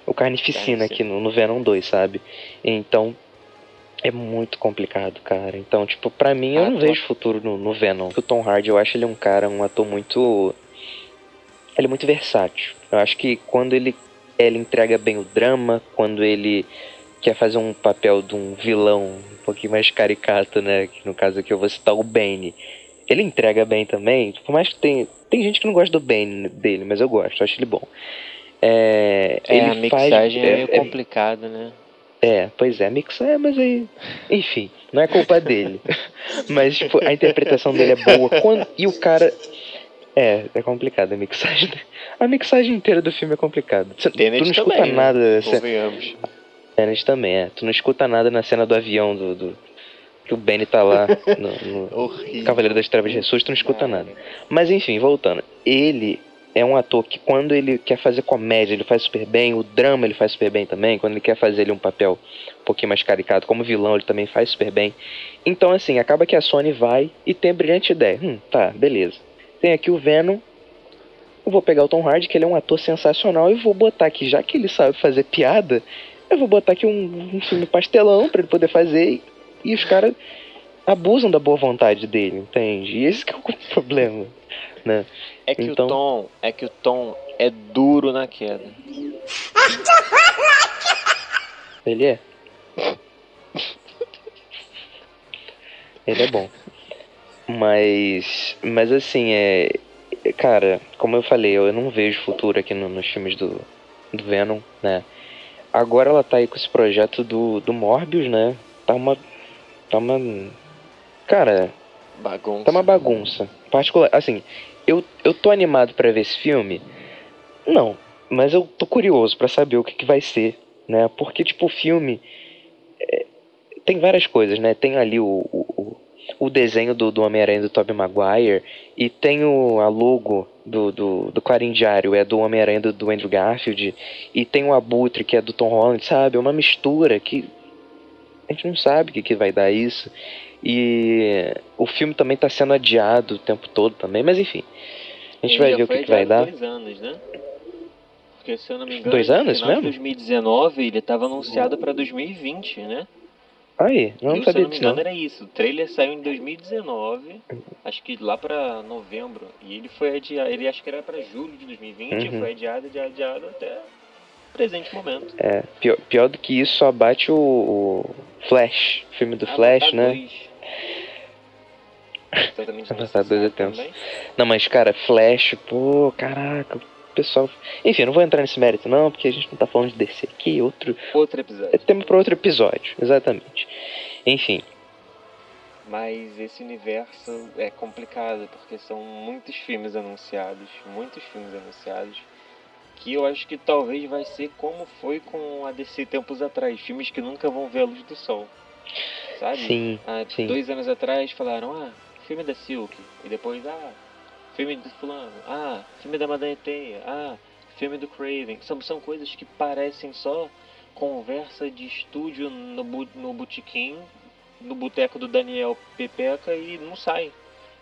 o Carnificina aqui no, no Venom 2, sabe? Então. É muito complicado, cara. Então, tipo, pra mim eu Ah, não vejo futuro no, no Venom. O Tom Hardy, eu acho ele um cara, um ator muito. Ele é muito versátil. Eu acho que quando ele, ele entrega bem o drama, quando ele quer fazer um papel de um vilão um pouquinho mais caricato, né? Que no caso aqui eu vou citar o Bane. Ele entrega bem também, por mais que tem, tem gente que não gosta do Bane dele, mas eu gosto, eu acho ele bom. É, É, ele a faz- mixagem é, meio é, complicada, né? é, pois é, mix é, mas aí. Enfim, não é culpa dele. mas, tipo, a interpretação dele é boa. Quando, e o cara. É, é complicado a mixagem. A mixagem inteira do filme é complicada. Tu não escuta também, né? nada. Você, Tenet também, é. Tu não escuta nada na cena do avião do. do- que o Benny tá lá no, no. Cavaleiro das Trevas de Jesus, tu não escuta nada. Mas enfim, voltando. Ele é um ator que quando ele quer fazer comédia, ele faz super bem, o drama ele faz super bem também, quando ele quer fazer ele um papel um pouquinho mais caricato, como vilão ele também faz super bem. Então assim, acaba que a Sony vai e tem a brilhante ideia. Hum, tá, beleza. Tem aqui o Venom, eu vou pegar o Tom Hardy, que ele é um ator sensacional, e vou botar aqui, já que ele sabe fazer piada, eu vou botar aqui um, um filme pastelão pra ele poder fazer, e, e os caras abusam da boa vontade dele, entende? E esse que é o problema, né? É que Então- o Tom, é que o Tom é duro na queda. Ele é. Ele é bom. Mas. Mas assim, é. cara, como eu falei, eu não vejo futuro aqui no- nos filmes do, do Venom, né? Agora ela tá aí com esse projeto do, do Morbius, né? Tá uma. Tá uma. Cara, Bagunça. Tá uma bagunça. Particular, assim, eu, eu tô animado pra ver esse filme? Não, mas eu tô curioso pra saber o que, que vai ser, né? Porque, tipo, o filme é, tem várias coisas, né? Tem ali o, o, o- desenho do, do Homem-Aranha do Tobey Maguire e tem o, a logo do, do, do Clarim Diário, é do Homem-Aranha do, do Andrew Garfield e tem o Abutre, que é do Tom Holland, sabe? É uma mistura que a gente não sabe o que, que vai dar isso. E o filme também tá sendo adiado o tempo todo também, mas enfim. A gente Ele vai ver o que, que vai dar. dois anos, né? Porque se eu não me engano, Dois no anos mesmo? 2019 ele estava anunciado para 2020, né? Aí, não e, se eu sabia não me disso engano não. era isso. O trailer saiu em 2019, acho que lá pra novembro, e ele foi adiado, ele acho que era pra julho de 2020, Uhum. foi adiado, adiado, adiado até o presente momento. É, pior, pior do que isso, só bate o, o Flash, filme do Flash, né? 2. Totalmente Avatar 2 é tenso. Não, mas cara, Flash, pô, caraca, o pessoal. Enfim, eu não vou entrar nesse mérito não, porque a gente não tá falando de DC aqui, outro. Outro É episódio. tema pra outro episódio, exatamente. Enfim, Mas esse universo é complicado, porque são muitos filmes anunciados, muitos filmes anunciados, que eu acho que talvez vai ser como foi com a DC tempos atrás, filmes que nunca vão ver a luz do sol. Sabe? sim, Há sim. dois anos atrás falaram, ah, filme da Silk, e depois, ah, filme do fulano, ah, filme da Madame Teia, ah, filme do Craven. São, são coisas que parecem só conversa de estúdio no, bu- no botequim, no boteco do Daniel Pepeca e não sai,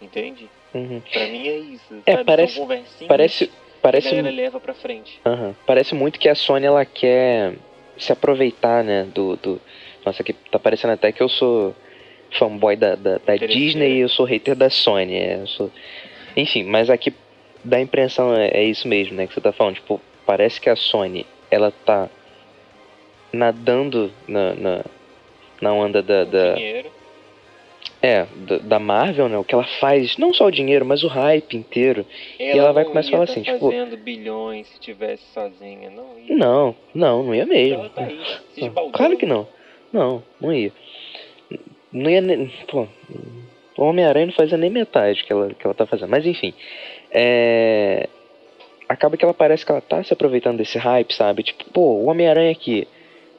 entende? Uhum. Pra mim é isso, É, sabe? parece- São conversinhas Parece, que a parece, galera leva pra frente. Aham. Parece muito que a Sony ela quer se aproveitar, né, do, do... Nossa, aqui tá parecendo até que eu sou fanboy da, da, da. Disney e eu sou hater da Sony. É, eu sou... Enfim, mas aqui dá a impressão, é, é isso mesmo, né, que você tá falando. Tipo, parece que a Sony, ela tá nadando na, na, na onda da, da, Dinheiro. é, da, da Marvel, né, o que ela faz, não só o dinheiro, mas o hype inteiro. ela vai não começar a falar tá assim, tipo- fazendo bilhões se tivesse sozinha, não ia. Não, não, não ia mesmo. Ela tá aí. Claro que não. Não, não ia. Não ia nem. Pô, o Homem-Aranha não fazia nem metade que ela, que ela tá fazendo. Mas enfim. É. Acaba que ela parece que ela tá se aproveitando desse hype, sabe? Tipo, pô, o Homem-Aranha aqui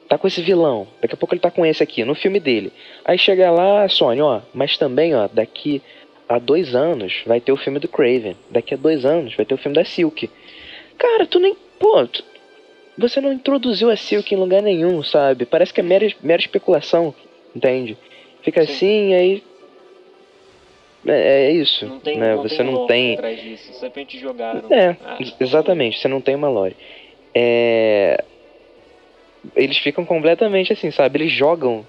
tá com esse vilão. Daqui a pouco ele tá com esse aqui, no filme dele. Aí chega lá, Sony, ó, mas também, ó, daqui a dois anos vai ter o filme do Craven. Daqui a dois anos vai ter o filme da Silk. Cara, tu nem. Pô, tu- você não introduziu a Silk em lugar nenhum, sabe? Parece que é mera, mera especulação, entende? Fica Sim. assim, aí. É, é isso, Não tem, né? não você tem não tem. atrás disso, simplesmente jogaram. É, Ah, ex- exatamente, você não tem uma lore. É... Eles ficam completamente assim, sabe? Eles jogam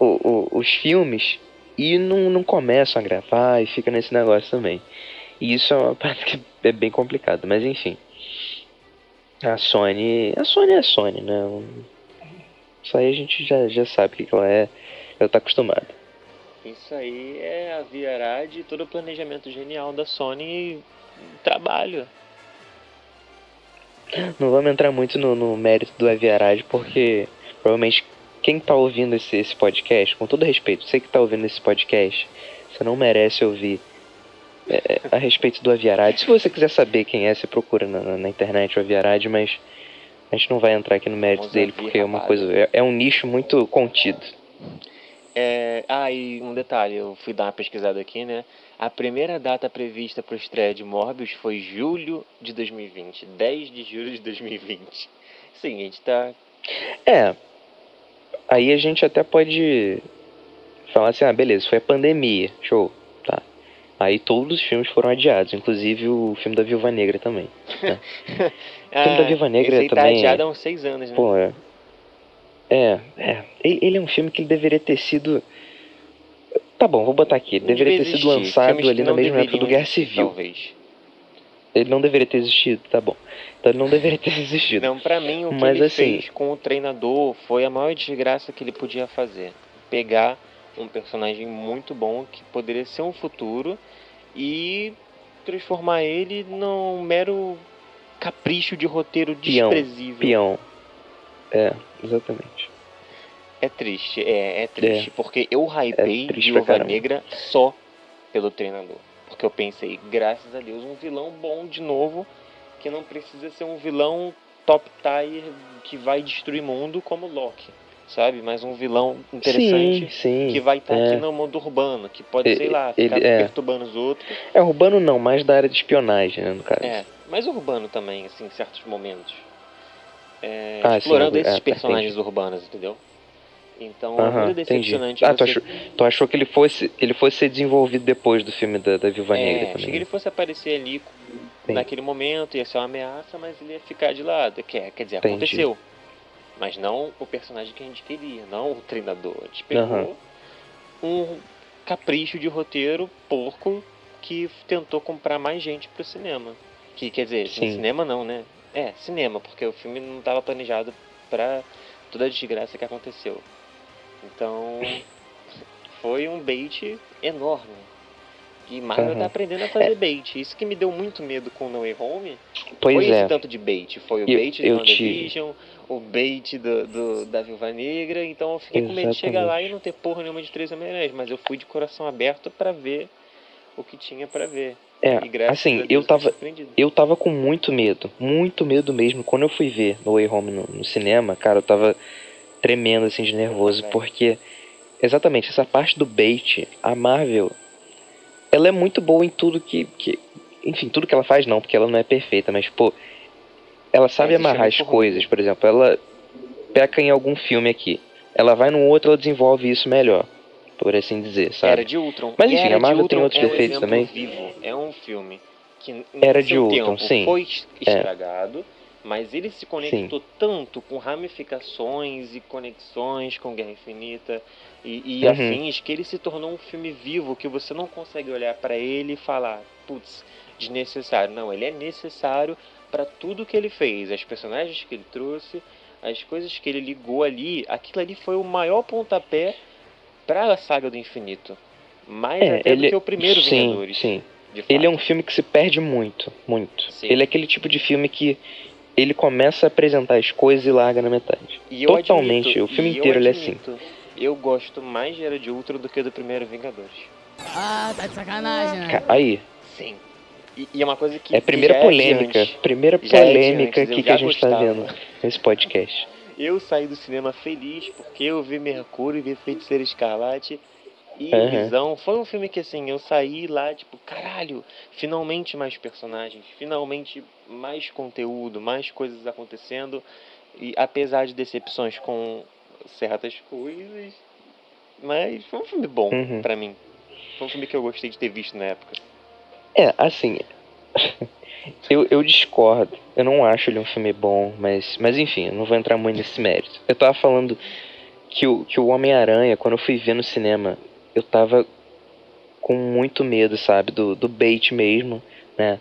o- o- os filmes e não, não começam a gravar e fica nesse negócio também. E isso é uma parte que é bem complicado, mas enfim. A Sony. A Sony é a Sony, né? Isso aí a gente já, já sabe o que ela é, já tá acostumado. Isso aí é a Viará de todo o planejamento genial da Sony trabalho. Não vamos entrar muito no, no mérito do Aviarage, porque provavelmente quem tá ouvindo esse, esse podcast, com todo respeito, você que tá ouvindo esse podcast, você não merece ouvir é, a respeito do Aviarade. Se você quiser saber quem é, você procura na, na- internet o Aviarade, mas a gente não vai entrar aqui no mérito Vamos dele, porque é uma coisa. É, é um nicho muito contido. É, ah, e um detalhe, eu fui dar uma pesquisada aqui, né? A primeira data prevista para estreia de Morbius foi julho de 2020, 10 de julho de 2020. Sim, a gente tá. É. Aí a gente até pode falar assim, ah, beleza, foi a pandemia, show, tá. Aí todos os filmes foram adiados, inclusive o filme da Viúva Negra também. filme da Viúva Negra esse aí tá também é- adiado há uns 6 anos, né? Pô, é. É, é. Ele, é um filme que ele deveria ter sido. Tá bom, vou botar aqui. Ele deveria ter sido lançado ali na mesma época do Guerra Civil. Talvez. Ele não deveria ter existido, tá bom. Então ele não deveria ter existido. Não, pra mim o que Mas, ele assim- fez com o treinador foi a maior desgraça que ele podia fazer. Pegar um personagem muito bom que poderia ser um futuro e transformar ele num mero capricho de roteiro Peão, desprezível. Peão. É, exatamente. É triste, é, é triste, porque eu hypei É Viúva. Negra só pelo treinador. Porque eu pensei, graças a Deus, um vilão bom de novo, que não precisa ser um vilão top tier que vai destruir mundo como Loki, sabe? Mas um vilão interessante Sim, sim. que vai estar é. aqui no mundo urbano, que pode, Ele- sei lá, ele- ficar é. perturbando os outros. É urbano não, mais da área de espionagem, né, no caso. É, mas urbano também, assim, em certos momentos. É, Ah, sim, explorando é, esses é, personagens urbanos, entendeu? Então é muito entendi. decepcionante Ah, tu você... achou, tu achou que ele fosse, ele fosse ser desenvolvido depois do filme da, da Viúva É, Negra achei também. que ele fosse aparecer ali Sim. naquele momento, ia ser uma ameaça, mas ele ia ficar de lado. Quer, quer dizer, Entendi. aconteceu. Mas não o personagem que a gente queria, não o treinador. A gente pegou um capricho de roteiro porco que tentou comprar mais gente pro cinema. Que quer dizer, Sim. cinema não, né? É, cinema, porque o filme não estava planejado pra toda a desgraça que aconteceu. Então, foi um bait enorme. E Marvel Aham. tá aprendendo a fazer bait. Isso que me deu muito medo com No Way Home Pois foi é. esse tanto de bait. Foi o Eu- bait de eu te- WandaVision, o bait do, do- da Viúva Negra. Então eu fiquei com medo de chegar lá e não ter porra nenhuma de três Homem-Aranhas. Mas eu fui de coração aberto pra ver o que tinha pra ver. É, assim, eu tava, eu tava com muito medo, muito medo mesmo. Quando eu fui ver No Way Home no, no cinema, cara, eu tava tremendo assim de nervoso, velho. porque exatamente essa parte do bait, a Marvel, ela é muito boa em tudo que, que enfim, tudo que ela faz não, porque ela não é perfeita, mas pô, ela sabe Mas é amarrar as muito coisas, por exemplo, ela peca em algum filme aqui, ela vai no outro, ela desenvolve isso melhor, por assim dizer, sabe? Era de Ultron. Mas, enfim, Era a Marvel tem outros é defeitos também. Vivo. É um filme que Era de Ultron, sim. foi es- estragado, mas ele se conectou tanto com ramificações e conexões com Guerra Infinita e, e Uhum. afins que ele se tornou um filme vivo que você não consegue olhar pra ele e falar, putz, desnecessário. Não, ele é necessário pra tudo que ele fez, as personagens que ele trouxe, as coisas que ele ligou ali, aquilo ali foi o maior pontapé pra a saga do infinito. Mais É, até ele- do que o primeiro sim, Vingadores. sim. Ele é um filme que se perde muito, muito. Sim. Ele é aquele tipo de filme que ele começa a apresentar as coisas e larga na metade. E eu totalmente, admito, o filme e eu inteiro ele é assim. Eu gosto mais de Era de Ultron do que do primeiro Vingadores. Ah, tá de sacanagem, né? Aí, Sim. E, e é uma coisa que. é a primeira já é polêmica, adiante. primeira é polêmica aqui que já a gente tá gostava. vendo nesse podcast. Eu saí do cinema feliz porque eu vi Mercúrio, vi Feiticeiro Escarlate e Aham. Visão. Foi um filme que assim, eu saí lá, tipo, caralho, finalmente mais personagens, finalmente mais conteúdo, mais coisas acontecendo. E apesar de decepções com certas coisas, mas foi um filme bom Uhum. pra mim. Foi um filme que eu gostei de ter visto na época. É, assim, eu, eu discordo. Eu não acho ele um filme bom, mas, mas enfim, eu não vou entrar muito nesse mérito. Eu tava falando que o, que o Homem-Aranha, quando eu fui ver no cinema, eu tava com muito medo, sabe, do, do bait mesmo, né?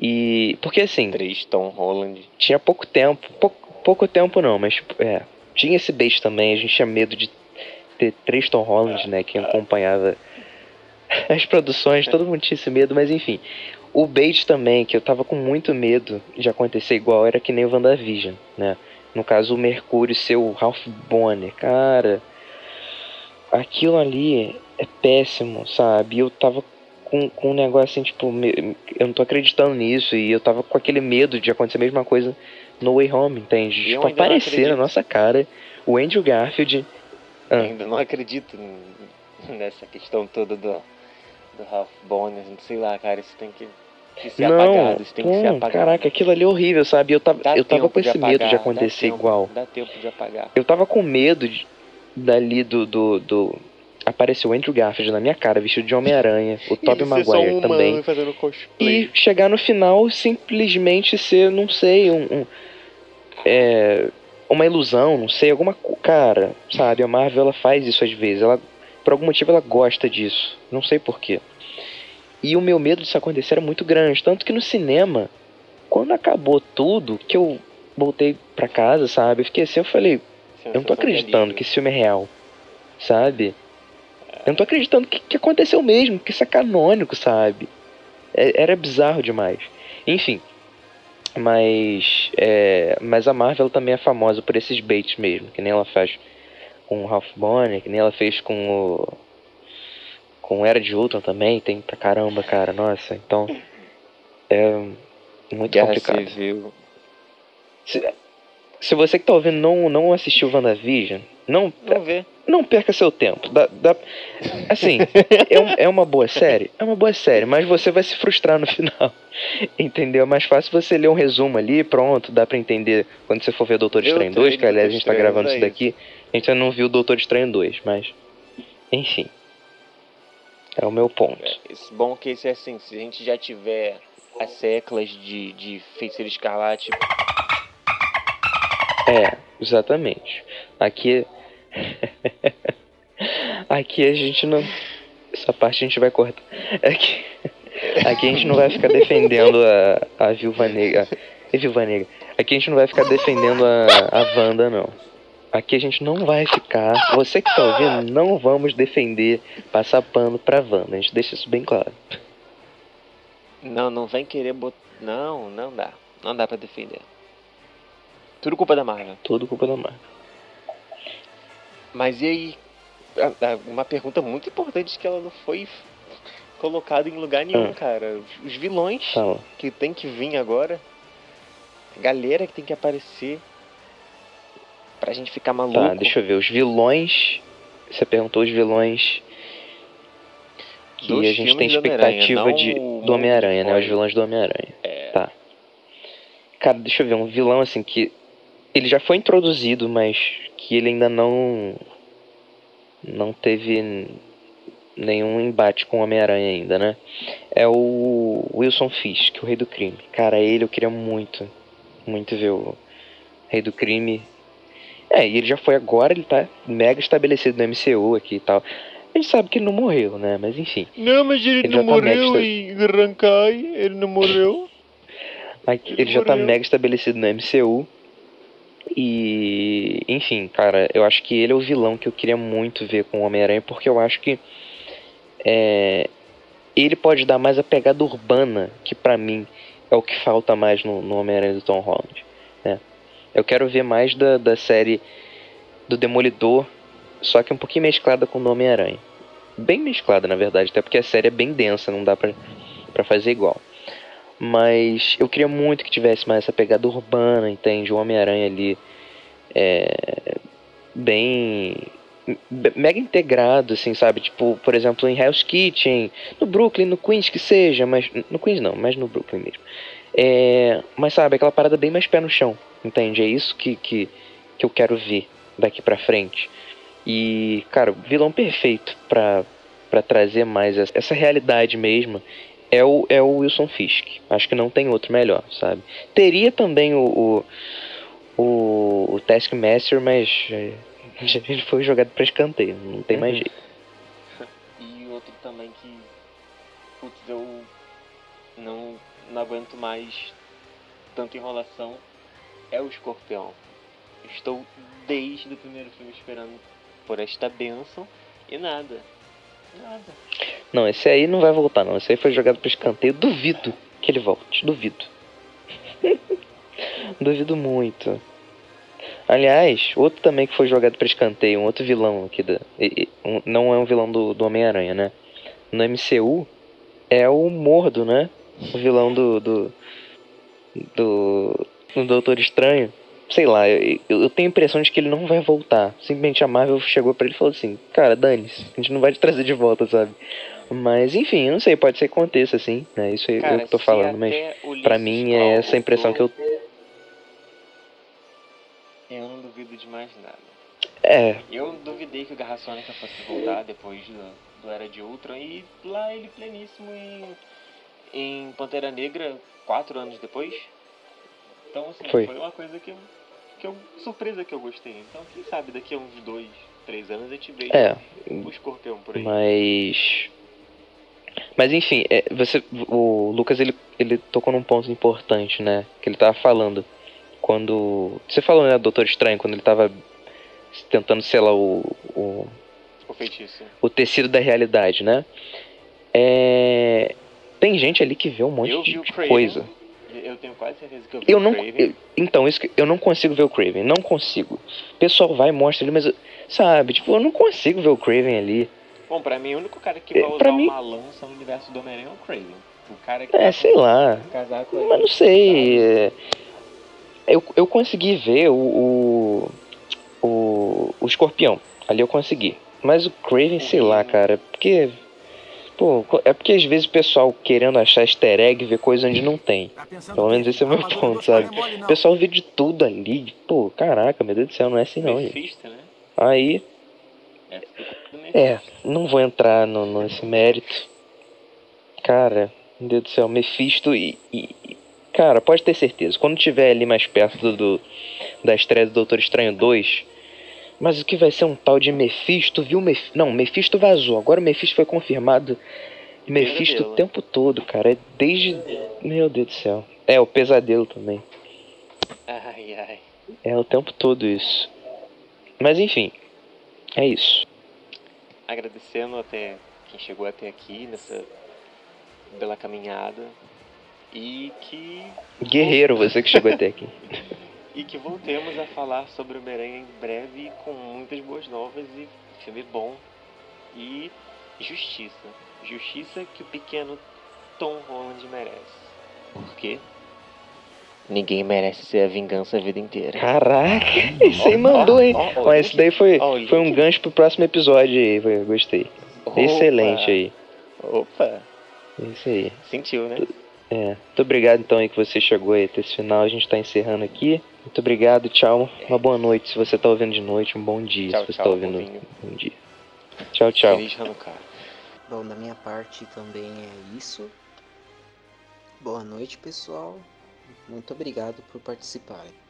E. Porque assim, Três Tom Holland. tinha pouco tempo, pouco, pouco tempo não, mas tipo, é, tinha esse bait também, a gente tinha medo de ter três Tom Holland, né, quem acompanhava as produções, todo mundo tinha esse medo, mas enfim. O bait também, que eu tava com muito medo de acontecer igual, era que nem o WandaVision, né? No caso, o Mercúrio ser o Ralph Bonner, cara, aquilo ali é péssimo, sabe? Eu tava com, com um negócio assim, tipo, eu não tô acreditando nisso, e eu tava com aquele medo de acontecer a mesma coisa no Way Home, entende? Eu Tipo, aparecer na nossa cara o Andrew Garfield. Ah. Ainda não acredito nessa questão toda do, do Ralph Bonner, não sei lá, cara, isso tem que, que ser não, apagado, isso tem que ser apagado. caraca, aquilo ali é horrível, sabe? Eu tava, Dá eu tava com esse apagar, medo de dá acontecer tempo, igual. Dá tempo de apagar. Eu tava com medo de, dali do, do, do. Apareceu o Andrew Garfield na minha cara, vestido de Homem-Aranha, o Tobey só Maguire um também. E chegar no final simplesmente ser, não sei, um. um- é, uma ilusão, não sei, alguma. Cara, sabe, a Marvel ela faz isso às vezes. Ela, por algum motivo ela gosta disso. Não sei porquê. E o meu medo disso acontecer era muito grande. Tanto que no cinema, quando acabou tudo, que eu voltei pra casa, sabe? Eu fiquei assim, eu falei, eu não tô acreditando que esse filme é real, sabe? Eu não tô acreditando que, que aconteceu mesmo, que isso é canônico, sabe? É- Era bizarro demais. Enfim. Mas. é, mas a Marvel também é famosa por esses baits mesmo, que nem ela faz com o Ralph Bonner, que nem ela fez com o. Com Era de Ultron também, tem pra caramba, cara, nossa, então. É muito Guerra complicado. Civil. Se, se você que tá ouvindo não, não assistiu WandaVision, não, Não vê. não perca seu tempo. Dá, dá- assim, é, um- é uma boa série? É uma boa série, mas você vai se frustrar no final. Entendeu? É mais fácil você ler um resumo ali, pronto, dá pra entender quando você for ver Doutor Estranho tenho 2, que aliás a gente tá gravando Estranho, isso daqui. A gente ainda não viu Doutor Estranho 2, mas. Enfim. É o meu ponto. Esse bom que esse é assim, se a gente já tiver as seclas de, de feiticeiro escarlate, É, exatamente. Aqui. Aqui a gente não. Essa parte a gente vai cortar. Aqui, aqui a gente não vai ficar defendendo a, a Viúva Negra. A Viúva Negra. Aqui a gente não vai ficar defendendo a, a Wanda, não. Aqui a gente não vai ficar. Você que tá ouvindo, não vamos defender, passar pano pra Wanda. A gente deixa isso bem claro. não, não vem querer botar. Não, não dá. Não dá pra defender. Tudo culpa da Marvel. Tudo culpa da Marvel. Mas e aí? Uma pergunta muito importante que ela não foi colocada em lugar nenhum, Ah. cara. Os vilões que tem que vir agora. A galera que tem que aparecer. Pra gente ficar maluco. Tá, deixa eu ver. Os vilões. Você perguntou os vilões que Dos a gente tem expectativa de, do Homem-Aranha, né? Os vilões do Homem-Aranha. É. Tá. Cara, deixa eu ver. Um vilão assim que. Ele já foi introduzido, mas que ele ainda não. Não teve nenhum embate com o Homem-Aranha ainda, né? É o Wilson Fisk, o Rei do Crime. Cara, ele eu queria muito, muito ver o Rei do Crime. É, e ele já foi agora, ele tá mega estabelecido no MCU aqui e tal. A gente sabe que ele não morreu, né? Mas enfim. Não, mas ele, Ele não tá morreu em Rankai. Ele não morreu. Aqui, Ele ele já tá morreu. mega estabelecido no MCU. E, enfim, cara, eu acho que ele é o vilão que eu queria muito ver com o Homem-Aranha, porque eu acho que é, ele pode dar mais a pegada urbana, que pra mim é o que falta mais no, no Homem-Aranha do Tom Holland. Eu quero ver mais da, da série do Demolidor, só que um pouquinho mesclada com o Homem-Aranha. Bem mesclada, na verdade, até porque a série é bem densa, não dá pra, pra fazer igual. Mas eu queria muito que tivesse mais essa pegada urbana, entende? O Homem-Aranha ali é, bem be- mega integrado, assim, sabe? Tipo, por exemplo, em Hell's Kitchen, no Brooklyn, no Queens que seja, mas no Queens não, mas no Brooklyn mesmo. É, mas sabe, aquela parada bem mais pé no chão, entende? É isso que, que, que eu quero ver daqui pra frente. E, cara, o vilão perfeito pra, pra trazer mais essa, essa realidade mesmo é o, é o Wilson Fisk. Acho que não tem outro melhor, sabe? Teria também o, o, o, o Taskmaster, mas é, ele foi jogado pra escanteio, não tem mais Uhum. jeito. Não, aguento mais tanta enrolação é o escorpião. Estou desde o primeiro filme esperando por esta benção e nada. Nada. Não, esse aí não vai voltar, não. Esse aí foi jogado pra escanteio. Duvido que ele volte. Duvido. Duvido muito. Aliás, outro também que foi jogado pra escanteio, um outro vilão aqui da. um- não é um vilão do, do Homem-Aranha, né? No MCU é o Mordo, né? O vilão do. do. do, do Doutor Estranho. Sei lá, eu, eu tenho a impressão de que ele não vai voltar. Simplesmente a Marvel chegou pra ele e falou assim: Cara, dane-se, a gente não vai te trazer de volta, sabe? Mas enfim, eu não sei, pode ser que aconteça assim, né? Isso aí Cara, eu que tô falando, mas o Ulisses mim é essa a impressão que eu. Eu não duvido de mais nada. É, Eu duvidei que o Garra Sônica fosse voltar depois do, do Era de Ultron e lá ele pleníssimo em, em Pantera Negra quatro anos depois. Então assim, Foi. foi, uma coisa que eu, que eu. surpresa que eu gostei. Então quem sabe daqui a uns dois, três anos a gente veja é, o escorpião por aí. Mas. Mas enfim, é, você, o Lucas ele, ele tocou num ponto importante, né? Que ele tava falando. Quando. Você falou, né, Doutor Estranho, quando ele tava tentando selar o, o, O feitiço. o tecido da realidade, né? É, tem gente ali que vê um monte Eu de, de Craven. coisa. Eu tenho quase certeza que eu vi Eu o não. Craven. eu- então, isso que- eu não consigo ver o Craven. Não consigo. O pessoal vai e mostra ali, mas. eu- Sabe, tipo, eu não consigo ver o Craven ali. Bom, pra mim, o único cara que É, vai usar mim- uma lança no universo do Homem-Aranha é o Craven. O cara que É, tá sei lá. um. Mas não sei. é, Eu, eu consegui ver o, o. o. o escorpião. Ali eu consegui. Mas o Craven, sei lá, cara. Porque. Pô, é porque às vezes o pessoal querendo achar easter egg vê coisa onde não tem. Pelo menos esse é o meu ponto, sabe? O pessoal vê de tudo ali. Pô, caraca, meu Deus do céu, não é assim não. gente. Né? Aí, É, é, não vou entrar no, nesse mérito. Cara, meu Deus do céu, Mephisto e, e- e- Cara, pode ter certeza, quando tiver ali mais perto do, do- da estreia do Doutor Estranho 2. Mas o que vai ser um tal de Mephisto, viu? Mef... Não, Mephisto vazou. Agora o Mephisto foi confirmado. Mephisto o tempo todo, cara. É desde. Meu Deus do céu. É, o pesadelo também. Ai, ai. É o tempo todo isso. Mas enfim. É isso. Agradecendo até quem chegou até aqui nessa bela caminhada. E que. Guerreiro, você que chegou até aqui. E que voltemos a falar sobre o Homem-Aranha em breve com muitas boas novas e filme bom. E justiça. Justiça que o pequeno Tom Holland merece. Por quê? Ninguém merece ser a vingança a vida inteira. Caraca, esse aí mandou, hein? Ó, Ó, esse daí foi, foi um gancho pro próximo episódio aí. Gostei. Opa, Excelente aí. Opa, É Isso aí. sentiu, né? É. Muito obrigado então aí que você chegou aí até esse final. A gente tá encerrando aqui. Muito obrigado, tchau. Uma boa noite se você tá ouvindo de noite, um bom dia Tchau, se você tchau, tá ouvindo bonzinho. um dia. Tchau, tchau. Feliz Hanukkah. Bom, da minha parte também é isso. Boa noite, pessoal. Muito obrigado por participarem.